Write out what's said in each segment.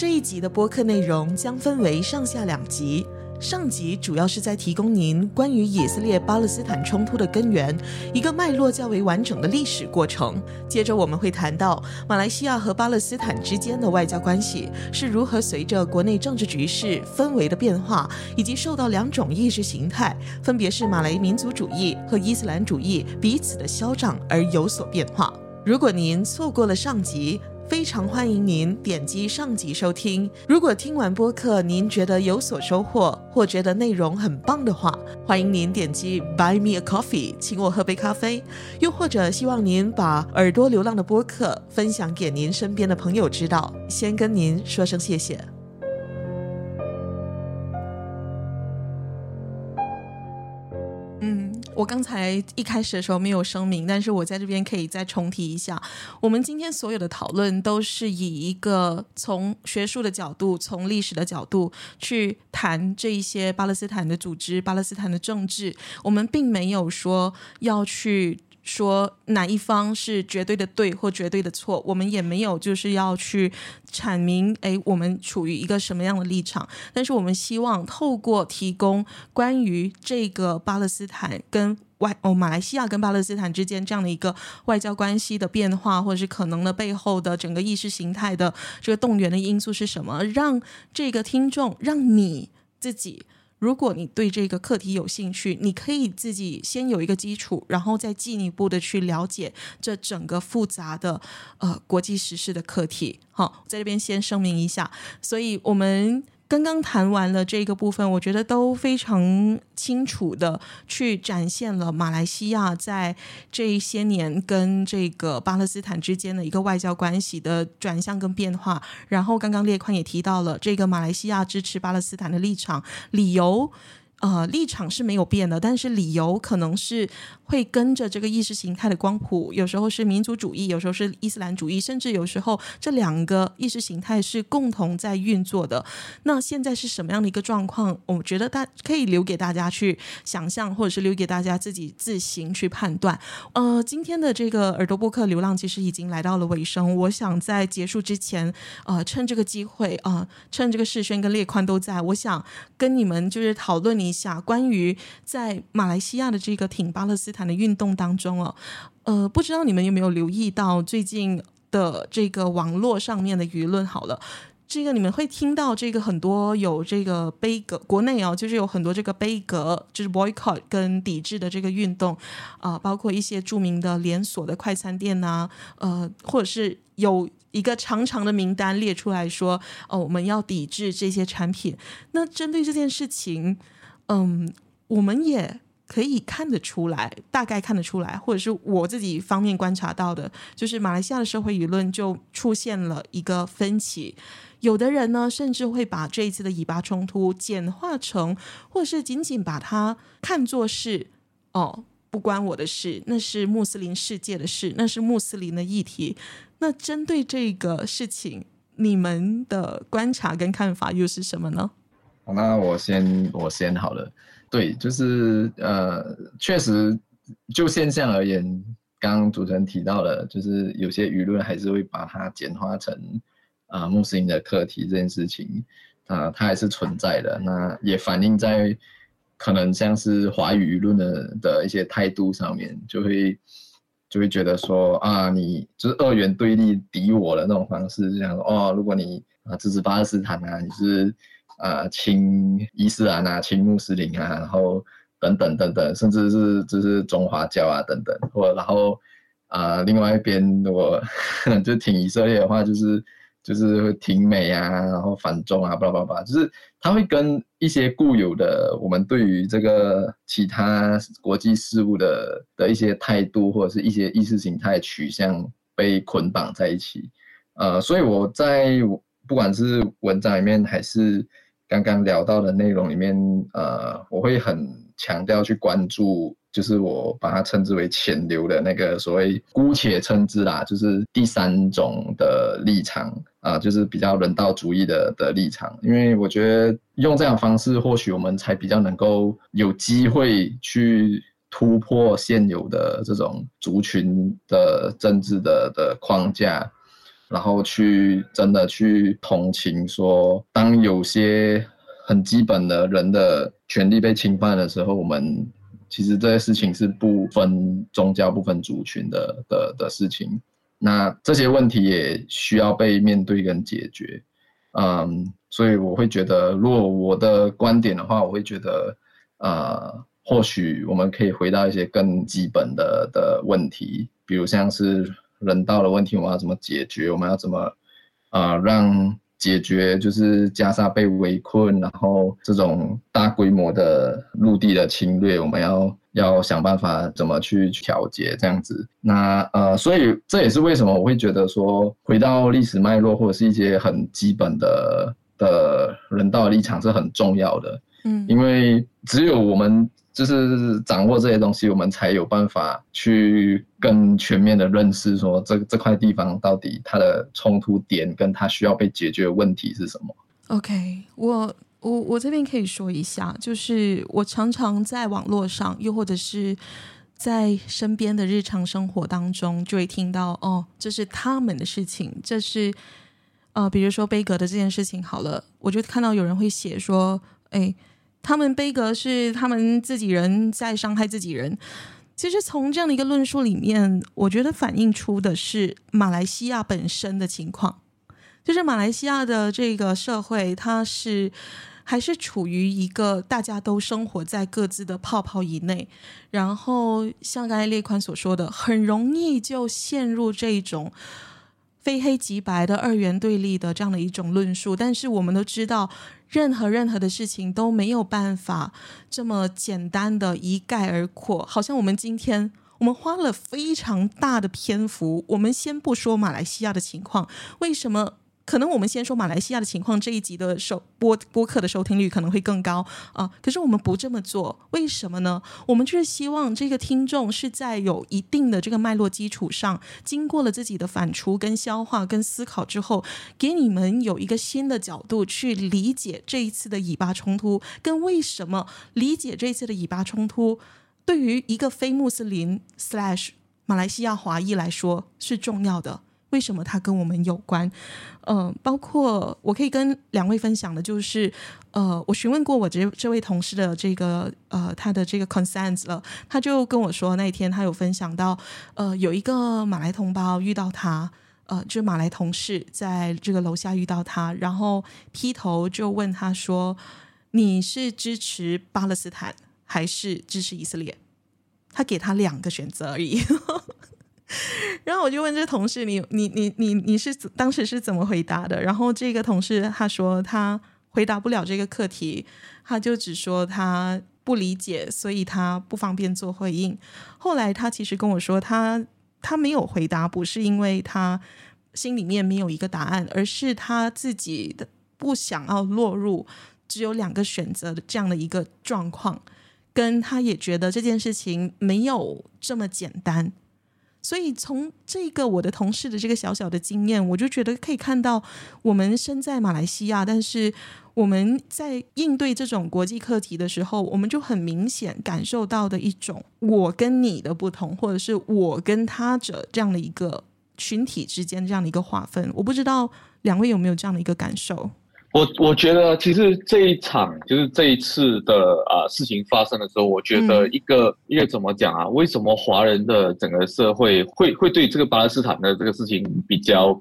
这一集的播客内容将分为上下两集。上集主要是在提供您关于以色列巴勒斯坦冲突的根源，一个脉络较为完整的历史过程。接着我们会谈到马来西亚和巴勒斯坦之间的外交关系是如何随着国内政治局势氛围的变化，以及受到两种意识形态，分别是马来民族主义和伊斯兰主义彼此的消长而有所变化。如果您错过了上集，非常欢迎您点击上集收听。如果听完播客您觉得有所收获，或觉得内容很棒的话，欢迎您点击 Buy me a coffee，请我喝杯咖啡。又或者希望您把耳朵流浪的播客分享给您身边的朋友知道。先跟您说声谢谢。我刚才一开始的时候没有声明，但是我在这边可以再重提一下，我们今天所有的讨论都是以一个从学术的角度、从历史的角度去谈这一些巴勒斯坦的组织、巴勒斯坦的政治，我们并没有说要去。说哪一方是绝对的对或绝对的错，我们也没有就是要去阐明，哎，我们处于一个什么样的立场。但是我们希望透过提供关于这个巴勒斯坦跟外哦马来西亚跟巴勒斯坦之间这样的一个外交关系的变化，或者是可能的背后的整个意识形态的这个动员的因素是什么，让这个听众，让你自己。如果你对这个课题有兴趣，你可以自己先有一个基础，然后再进一步的去了解这整个复杂的呃国际时事的课题。好，在这边先声明一下，所以我们。刚刚谈完了这个部分，我觉得都非常清楚的去展现了马来西亚在这一些年跟这个巴勒斯坦之间的一个外交关系的转向跟变化。然后刚刚列宽也提到了这个马来西亚支持巴勒斯坦的立场理由。呃，立场是没有变的，但是理由可能是会跟着这个意识形态的光谱，有时候是民族主义，有时候是伊斯兰主义，甚至有时候这两个意识形态是共同在运作的。那现在是什么样的一个状况？我觉得大可以留给大家去想象，或者是留给大家自己自行去判断。呃，今天的这个耳朵播客流浪其实已经来到了尾声，我想在结束之前，呃，趁这个机会啊，呃，趁这个世轩跟列宽都在，我想跟你们就是讨论你。一下关于在马来西亚的这个挺巴勒斯坦的运动当中哦，呃，不知道你们有没有留意到最近的这个网络上面的舆论？好了，这个你们会听到这个很多有这个杯格，国内哦，就是有很多这个杯格，就是 boycott 跟抵制的这个运动啊、包括一些著名的连锁的快餐店呐、呃，或者是有。一个长长的名单列出来说，哦，我们要抵制这些产品。那针对这件事情，嗯，我们也可以看得出来，大概看得出来，或者是我自己方面观察到的，就是马来西亚的社会舆论就出现了一个分歧。有的人呢，甚至会把这一次的以巴冲突简化成，或者是仅仅把它看作是，哦，不关我的事，那是穆斯林世界的事，那是穆斯林的议题。那针对这个事情，你们的观察跟看法又是什么呢？那我先我先好了。对，就是呃，确实就现象而言，刚刚主持人提到了，就是有些舆论还是会把它简化成啊、穆斯林的课题这件事情啊、它还是存在的。那也反映在可能像是华语舆论的的一些态度上面，就会。就会觉得说啊，你就是二元对立敌我的那种方式，这样说哦，如果你啊支持巴勒斯坦啊，你是啊亲伊斯兰啊，亲穆斯林啊，然后等等等等，甚至是就是中华教啊等等，或然后啊另外一边如果 就挺以色列的话，就是。就是会挺美啊，然后反中啊，巴拉巴拉，就是他会跟一些固有的我们对于这个其他国际事务的的一些态度或者是一些意识形态取向被捆绑在一起。呃，所以我在不管是文章里面还是刚刚聊到的内容里面，呃，我会很强调去关注。就是我把它称之为潜流的那个所谓，姑且称之啦，就是第三种的立场啊，就是比较人道主义的的立场。因为我觉得用这样方式，或许我们才比较能够有机会去突破现有的这种族群的政治的的框架，然后去真的去同情说，当有些很基本的人的权利被侵犯的时候，我们。其实这些事情是不分宗教、不分族群的的的事情，那这些问题也需要被面对跟解决，嗯，所以我会觉得，如果我的观点的话，我会觉得，呃，或许我们可以回到一些更基本的的问题，比如像是人道的问题，我们要怎么解决？我们要怎么，呃，让。解决就是加沙被围困，然后这种大规模的陆地的侵略，我们要要想办法怎么去调节这样子。那呃，所以这也是为什么我会觉得说，回到历史脉络或者是一些很基本的的人道的立场是很重要的。嗯，因为只有我们。就是掌握这些东西，我们才有办法去更全面的认识说这这块地方到底它的冲突点跟它需要被解决的问题是什么。OK，我我我这边可以说一下，就是我常常在网络上，又或者是在身边的日常生活当中，就会听到哦，这是他们的事情，这是呃，比如说杯葛的这件事情好了，我就看到有人会写说，哎。他们杯葛是他们自己人在伤害自己人。其实从这样的一个论述里面，我觉得反映出的是马来西亚本身的情况，就是马来西亚的这个社会，它是还是处于一个大家都生活在各自的泡泡以内，然后像刚才列宽所说的，很容易就陷入这种。非黑即白的二元对立的这样的一种论述，但是我们都知道，任何任何的事情都没有办法这么简单的一概而括。好像我们今天我们花了非常大的篇幅，我们先不说马来西亚的情况，为什么？可能我们先说马来西亚的情况，这一集的收播播客的收听率可能会更高啊。可是我们不这么做，为什么呢？我们就是希望这个听众是在有一定的这个脉络基础上，经过了自己的反刍、跟消化、跟思考之后，给你们有一个新的角度去理解这一次的以巴冲突，跟为什么理解这一次的以巴冲突对于一个非穆斯林 slash 马来西亚华裔来说是重要的。为什么它跟我们有关？嗯、呃，包括我可以跟两位分享的，就是呃，我询问过我这这位同事的这个呃他的这个 concerns 了，他就跟我说那一天他有分享到，呃，有一个马来同胞遇到他，呃，就是马来同事在这个楼下遇到他，然后劈头就问他说：“你是支持巴勒斯坦还是支持以色列？”他给他两个选择而已。然后我就问这个同事：“你你你你你是当时是怎么回答的？”然后这个同事他说他回答不了这个课题，他就只说他不理解，所以他不方便做回应。后来他其实跟我说他，他他没有回答，不是因为他心里面没有一个答案，而是他自己的不想要落入只有两个选择的这样的一个状况，跟他也觉得这件事情没有这么简单。所以从这个我的同事的这个小小的经验，我就觉得可以看到，我们身在马来西亚，但是我们在应对这种国际课题的时候，我们就很明显感受到的一种我跟你的不同，或者是我跟他者这样的一个群体之间这样的一个划分。我不知道两位有没有这样的一个感受？我我觉得其实这一场就是这一次的啊、呃、事情发生的时候，我觉得一个、嗯、一个怎么讲啊？为什么华人的整个社会会会对这个巴勒斯坦的这个事情比较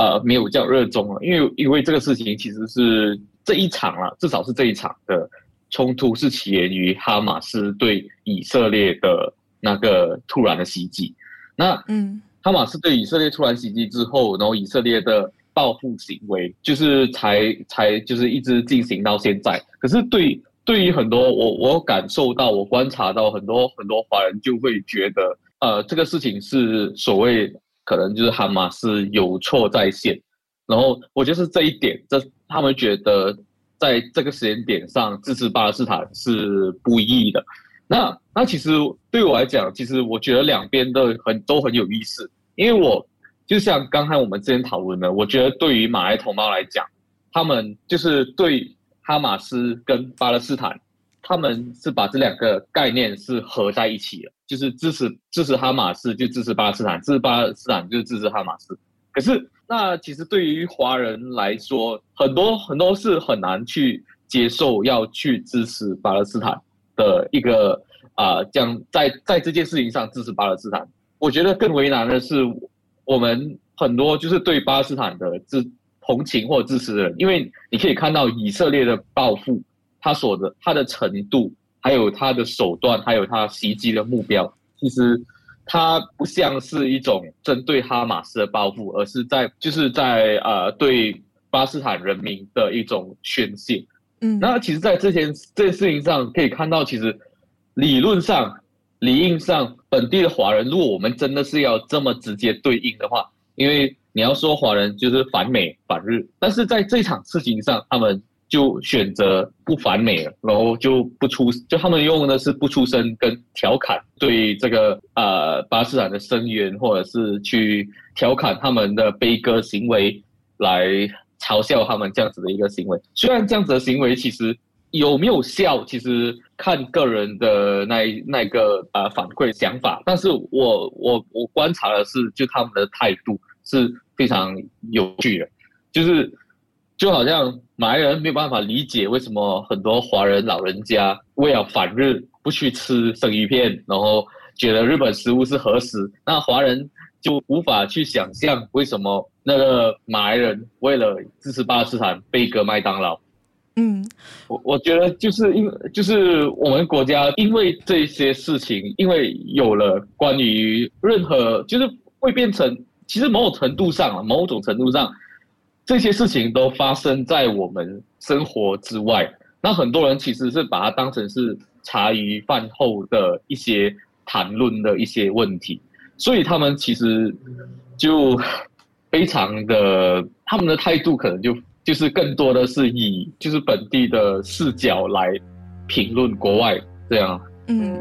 呃没有比较热衷了？因为因为这个事情其实是这一场啊，至少是这一场的冲突是起源于哈马斯对以色列的那个突然的袭击。那嗯，哈马斯对以色列突然袭击之后，然后以色列的。报复行为就是才才就是一直进行到现在，可是对对于很多我我感受到我观察到很多很多华人就会觉得，呃，这个事情是所谓可能就是哈马斯有错在先。然后我就是这一点，这他们觉得在这个时间点上支持巴勒斯坦是不义的。那那其实对我来讲，其实我觉得两边都很都很有意思，因为我就像刚才我们之前讨论的，我觉得对于马来同胞来讲，他们就是对哈马斯跟巴勒斯坦，他们是把这两个概念是合在一起的，就是支持支持哈马斯就支持巴勒斯坦，支持巴勒斯坦就支持哈马斯。可是那其实对于华人来说，很多很多是很难去接受要去支持巴勒斯坦。的一个啊，这样、在在这件事情上支持巴勒斯坦，我觉得更为难的是，我们很多就是对巴勒斯坦的支同情或者支持的人，因为你可以看到以色列的报复，他所的他的程度，还有他的手段，还有他袭击的目标，其实他不像是一种针对哈马斯的报复，而是在就是在呃对巴勒斯坦人民的一种宣泄。嗯，那其实，在这件这件事情上，可以看到，其实理论上、理应上，本地的华人，如果我们真的是要这么直接对应的话，因为你要说华人就是反美反日，但是在这场事情上，他们就选择不反美了，然后就不出，就他们用的是不出声跟调侃，对这个呃巴勒斯坦的声援，或者是去调侃他们的悲歌行为来。嘲笑他们这样子的一个行为，虽然这样子的行为其实有没有效，其实看个人的那那个呃反馈想法，但是我我我观察的是，就他们的态度是非常有趣的，就是就好像马来人没有办法理解为什么很多华人老人家为了反日不去吃生鱼片，然后觉得日本食物是合食，那华人就无法去想象为什么。那个马来人为了支持巴勒斯坦被割麦当劳，嗯，我我觉得就是因为就是我们国家因为这些事情，因为有了关于任何就是会变成，其实某种程度上某种程度上，这些事情都发生在我们生活之外。那很多人其实是把它当成是茶余饭后的一些谈论的一些问题，所以他们其实就。非常的，他们的态度可能就就是更多的是以就是本地的视角来评论国外这样。嗯，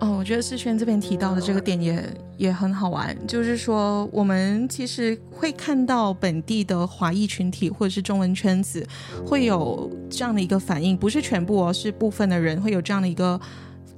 哦，我觉得世轩这边提到的这个点也也很好玩，就是说我们其实会看到本地的华裔群体或者是中文圈子会有这样的一个反应，不是全部哦，是部分的人会有这样的一个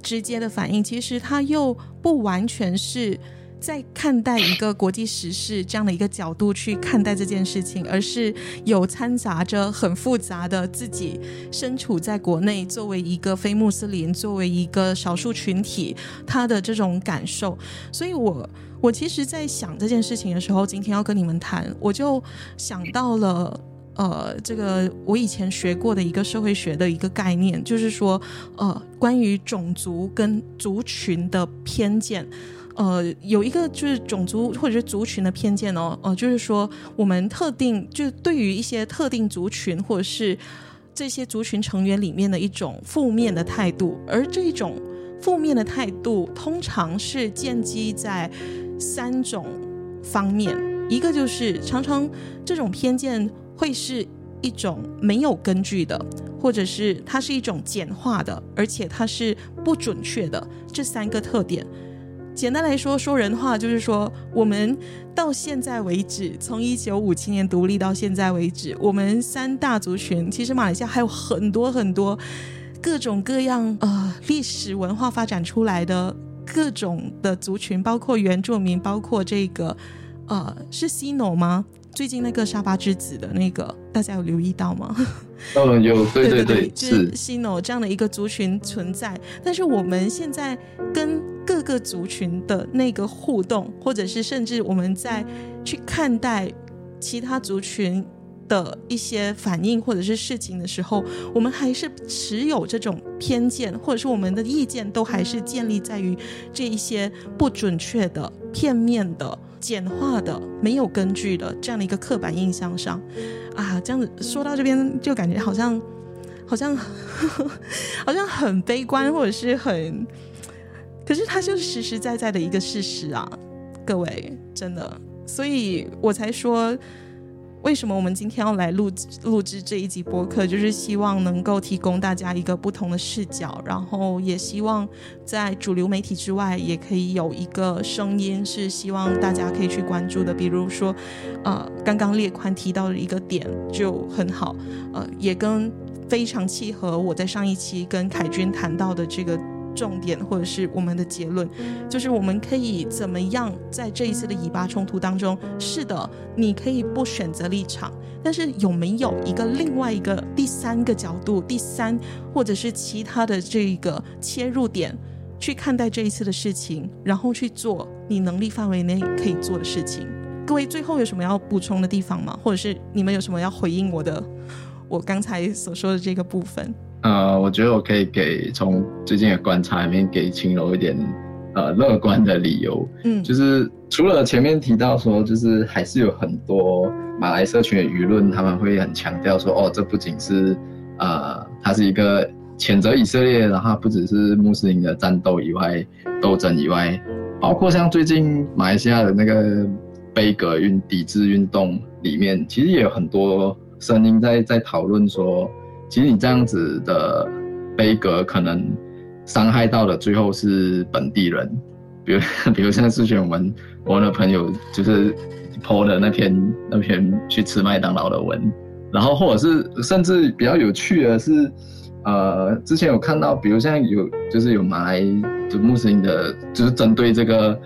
直接的反应。其实他又不完全是。在看待一个国际时事这样的一个角度去看待这件事情，而是有掺杂着很复杂的自己身处在国内，作为一个非穆斯林，作为一个少数群体，他的这种感受。所以我我其实，在想这件事情的时候，今天要跟你们谈，我就想到了，呃，这个我以前学过的一个社会学的一个概念，就是说，呃，关于种族跟族群的偏见。呃，有一个就是种族或者是族群的偏见哦，呃，就是说我们特定就对于一些特定族群或者是这些族群成员里面的一种负面的态度，而这种负面的态度通常是建基在三种方面，一个就是常常这种偏见会是一种没有根据的，或者是它是一种简化的，而且它是不准确的，这三个特点。简单来说，说人话就是说，我们到现在为止，从一九五七年独立到现在为止，我们三大族群，其实马来西亚还有很多很多各种各样呃历史文化发展出来的各种的族群，包括原住民，包括这个呃是西诺吗？最近那个沙巴之子的那个，大家有留意到吗？哦，有，对对 对，对，就是西诺这样的一个族群存在，但是我们现在跟各个族群的那个互动，或者是甚至我们在去看待其他族群的一些反应或者是事情的时候，我们还是持有这种偏见，或者是我们的意见都还是建立在于这一些不准确的、片面的、简化的、没有根据的这样的一个刻板印象上啊。这样子说到这边，就感觉好像好像好像很悲观，或者是很。可是它就是实实在在的一个事实啊，各位，真的，所以我才说。为什么我们今天要来录录制这一集播客？就是希望能够提供大家一个不同的视角，然后也希望在主流媒体之外，也可以有一个声音是希望大家可以去关注的。比如说，呃，刚刚列宽提到的一个点就很好，呃，也跟非常契合我在上一期跟凯军谈到的这个。重点或者是我们的结论，就是我们可以怎么样在这一次的以巴冲突当中？是的，你可以不选择立场，但是有没有一个另外一个第三个角度、第三或者是其他的这一个切入点去看待这一次的事情，然后去做你能力范围内可以做的事情？各位最后有什么要补充的地方吗？或者是你们有什么要回应我的？我刚才所说的这个部分？呃，我觉得我可以给从最近的观察里面给青柔一点呃乐观的理由，嗯，就是除了前面提到说，就是还是有很多马来社群的舆论，他们会很强调说，哦，这不仅是呃，它是一个谴责以色列，然后不只是穆斯林的战斗以外，斗争以外，包括像最近马来西亚的那个杯葛运抵制运动里面，其实也有很多声音在在讨论说。其实你这样子的悲格，可能伤害到的最后是本地人，比如 比如像之前我们我的朋友就是 po 的那篇那篇去吃麦当劳的文，然后或者是甚至比较有趣的是，呃，之前有看到，比如像有就是有马来就穆斯林的，就是针对这个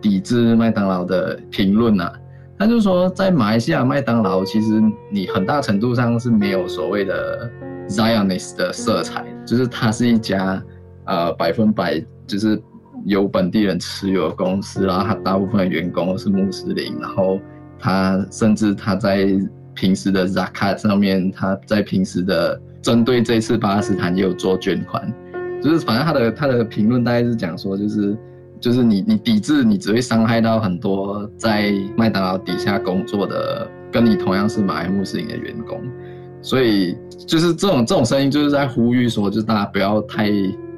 抵制麦当劳的评论啊。他就说，在马来西亚麦当劳，其实你很大程度上是没有所谓的 Zionist 的色彩，就是它是一家呃百分百就是由本地人持有的公司，然后它大部分的员工是穆斯林，然后他甚至他在平时的 Zakat 上面，他在平时的针对这次巴勒斯坦也有做捐款，就是反正他的他的评论大概是讲说就是。就是你，你抵制，你只会伤害到很多在麦当劳底下工作的，跟你同样是马来穆斯林的员工，所以就是这种这种声音，就是在呼吁说，就是大家不要太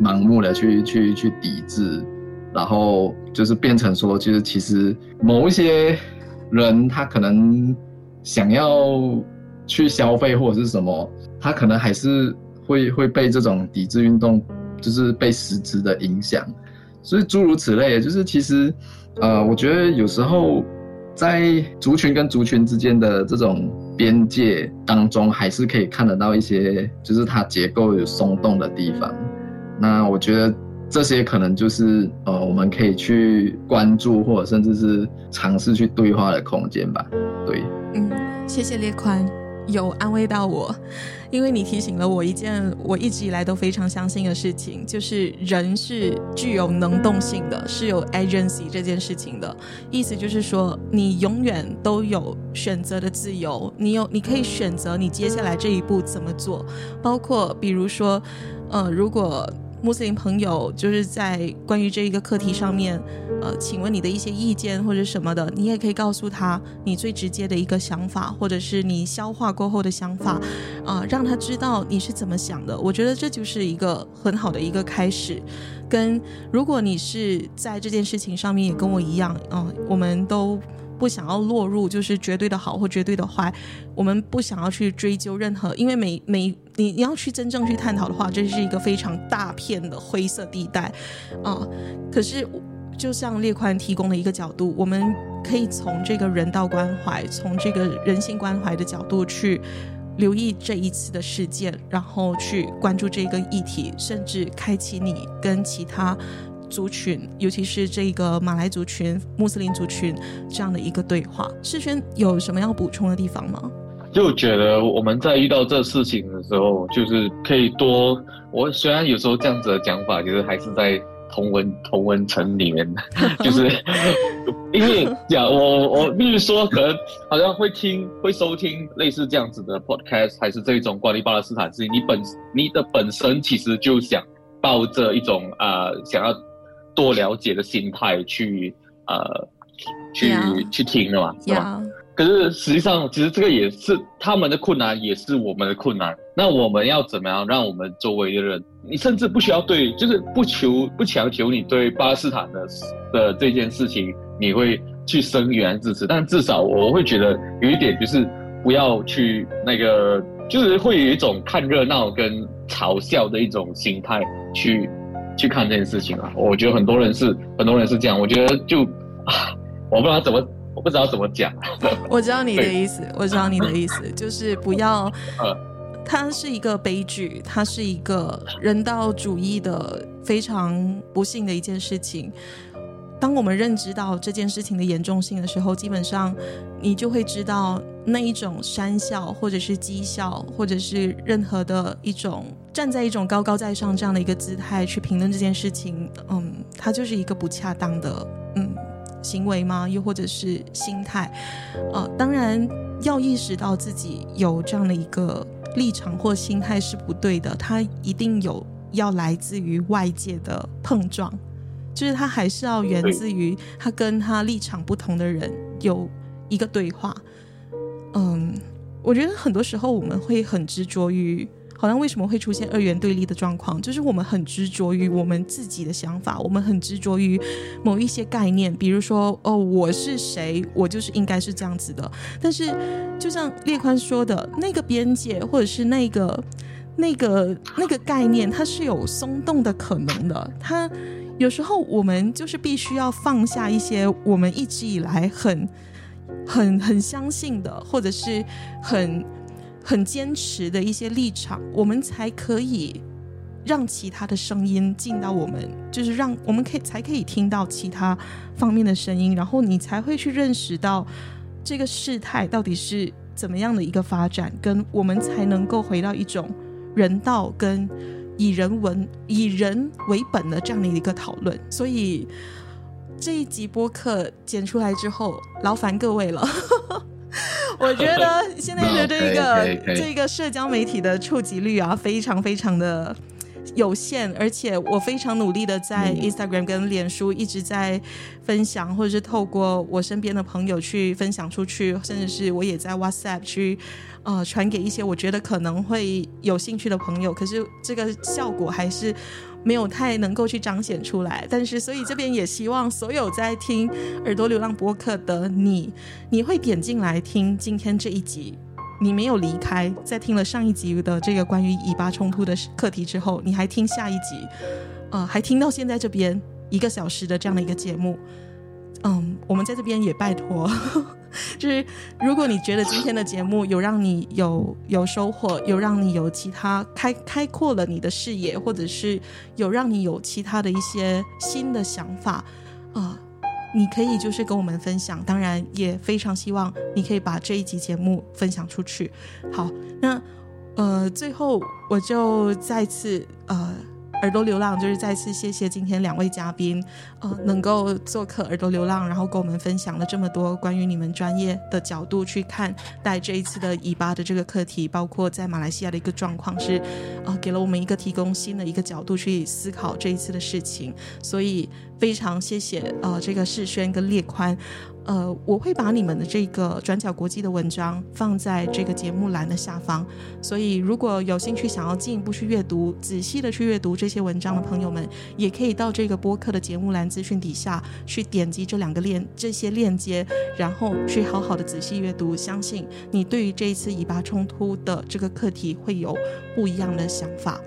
盲目的去去去抵制，然后就是变成说，就是其实某一些人他可能想要去消费或者是什么，他可能还是会会被这种抵制运动，就是被实质的影响。所以诸如此类，就是其实，呃，我觉得有时候在族群跟族群之间的这种边界当中，还是可以看得到一些，就是它结构有松动的地方。那我觉得这些可能就是呃，我们可以去关注或者甚至是尝试去对话的空间吧。对，嗯，谢谢列宽。有安慰到我，因为你提醒了我一件我一直以来都非常相信的事情，就是人是具有能动性的，是有 agency 这件事情的。意思就是说，你永远都有选择的自由，你有你可以选择你接下来这一步怎么做，包括比如说，呃，如果。穆斯林朋友就是在关于这一个课题上面，呃，请问你的一些意见或者什么的，你也可以告诉他你最直接的一个想法，或者是你消化过后的想法，啊、让他知道你是怎么想的。我觉得这就是一个很好的一个开始。跟如果你是在这件事情上面也跟我一样，嗯、我们都。不想要落入就是绝对的好或绝对的坏，我们不想要去追究任何，因为每每你你要去真正去探讨的话，这是一个非常大片的灰色地带啊。可是就像列宽提供的一个角度，我们可以从这个人道关怀，从这个人性关怀的角度去留意这一次的事件，然后去关注这个议题，甚至开启你跟其他。族群，尤其是这个马来族群、穆斯林族群这样的一个对话，世轩有什么要补充的地方吗？就觉得我们在遇到这事情的时候，就是可以多。我虽然有时候这样子的讲法，就是还是在同文同文层里面，就是因为讲我我比如说，可能好像会听会收听类似这样子的 podcast，还是这种关于巴勒斯坦事情，你本你的本身其实就想抱着一种啊、呃、想要。多了解的心态去，呃，去.去听的嘛，是吧.可是实际上，其实这个也是他们的困难，也是我们的困难。那我们要怎么样让我们周围的人，你甚至不需要对，就是不求不强求你对巴勒斯坦的的这件事情你会去声援支持。但至少我会觉得有一点就是不要去那个，就是会有一种看热闹跟嘲笑的一种心态去去看这件事情啊。我觉得很多人是很多人是这样，我觉得就啊，我不知道怎么。我不知道怎么讲，我知道你的意思，我知道你的意思，就是不要，它是一个悲剧，它是一个人道主义的非常不幸的一件事情。当我们认知到这件事情的严重性的时候，基本上你就会知道那一种讪笑，或者是讥笑，或者是任何的一种站在一种高高在上这样的一个姿态去评论这件事情，嗯，它就是一个不恰当的，嗯。行为吗？又或者是心态？呃，当然要意识到自己有这样的一个立场或心态是不对的，它一定有要来自于外界的碰撞，就是他还是要源自于他跟他立场不同的人有一个对话。嗯，我觉得很多时候我们会很执着于。好像为什么会出现二元对立的状况？就是我们很执着于我们自己的想法，我们很执着于某一些概念，比如说哦，我是谁，我就是应该是这样子的。但是，就像列宽说的，那个边界或者是那个那个那个概念，它是有松动的可能的。它有时候我们就是必须要放下一些我们一直以来很很很相信的，或者是很。很坚持的一些立场，我们才可以让其他的声音进到我们，就是让我们可以才可以听到其他方面的声音，然后你才会去认识到这个事态到底是怎么样的一个发展，跟我们才能够回到一种人道跟以人文以人为本的这样的一个讨论。所以这一集播客剪出来之后，劳烦各位了。我觉得现在的这个 这个社交媒体的触及率啊，非常非常的有限，而且我非常努力的在 Instagram 跟脸书一直在分享，或者是透过我身边的朋友去分享出去，甚至是我也在 WhatsApp 去呃传给一些我觉得可能会有兴趣的朋友，可是这个效果还是。没有太能够去彰显出来，但是所以这边也希望所有在听耳朵流浪播客的你，你会点进来听今天这一集，你没有离开，在听了上一集的这个关于以巴冲突的课题之后，你还听下一集，呃，还听到现在这边一个小时的这样的一个节目。嗯，我们在这边也拜托，就是如果你觉得今天的节目有让你有有收获，有让你有其他开开阔了你的视野，或者是有让你有其他的一些新的想法，啊、呃，你可以就是跟我们分享。当然，也非常希望你可以把这一集节目分享出去。好，那呃，最后我就再次呃。耳朵流浪就是再次谢谢今天两位嘉宾，呃，能够做客耳朵流浪，然后跟我们分享了这么多关于你们专业的角度去看待这一次的以巴的这个课题，包括在马来西亚的一个状况是，呃，给了我们一个提供新的一个角度去思考这一次的事情，所以非常谢谢呃这个世轩跟列宽。呃，我会把你们的这个转角国际的文章放在这个节目栏的下方，所以如果有兴趣想要进一步去阅读、仔细的去阅读这些文章的朋友们，也可以到这个播客的节目栏资讯底下去点击这两个链这些链接，然后去好好的仔细阅读。相信你对于这一次以巴冲突的这个课题会有不一样的想法。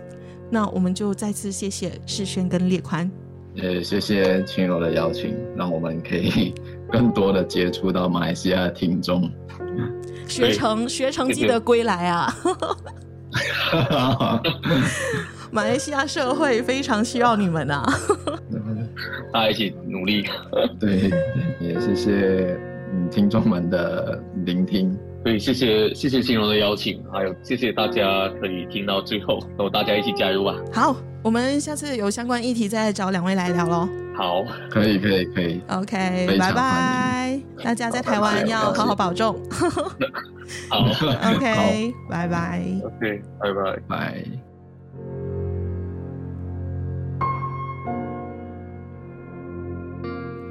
那我们就再次谢谢世轩跟列宽。也谢谢青柔的邀请，让我们可以更多的接触到马来西亚的听众。学成学成记得归来啊！马来西亚社会非常需要你们啊！大家一起努力。对，也谢谢听众们的聆听。对，谢谢谢谢金荣的邀请，还有谢谢大家可以听到最后，然后大家一起加油吧。好。我们下次有相关议题再找两位来聊喽。好，可以，可以，可以。OK，拜拜。大家在台湾要好好保重。好，OK，拜拜。OK，拜拜，拜。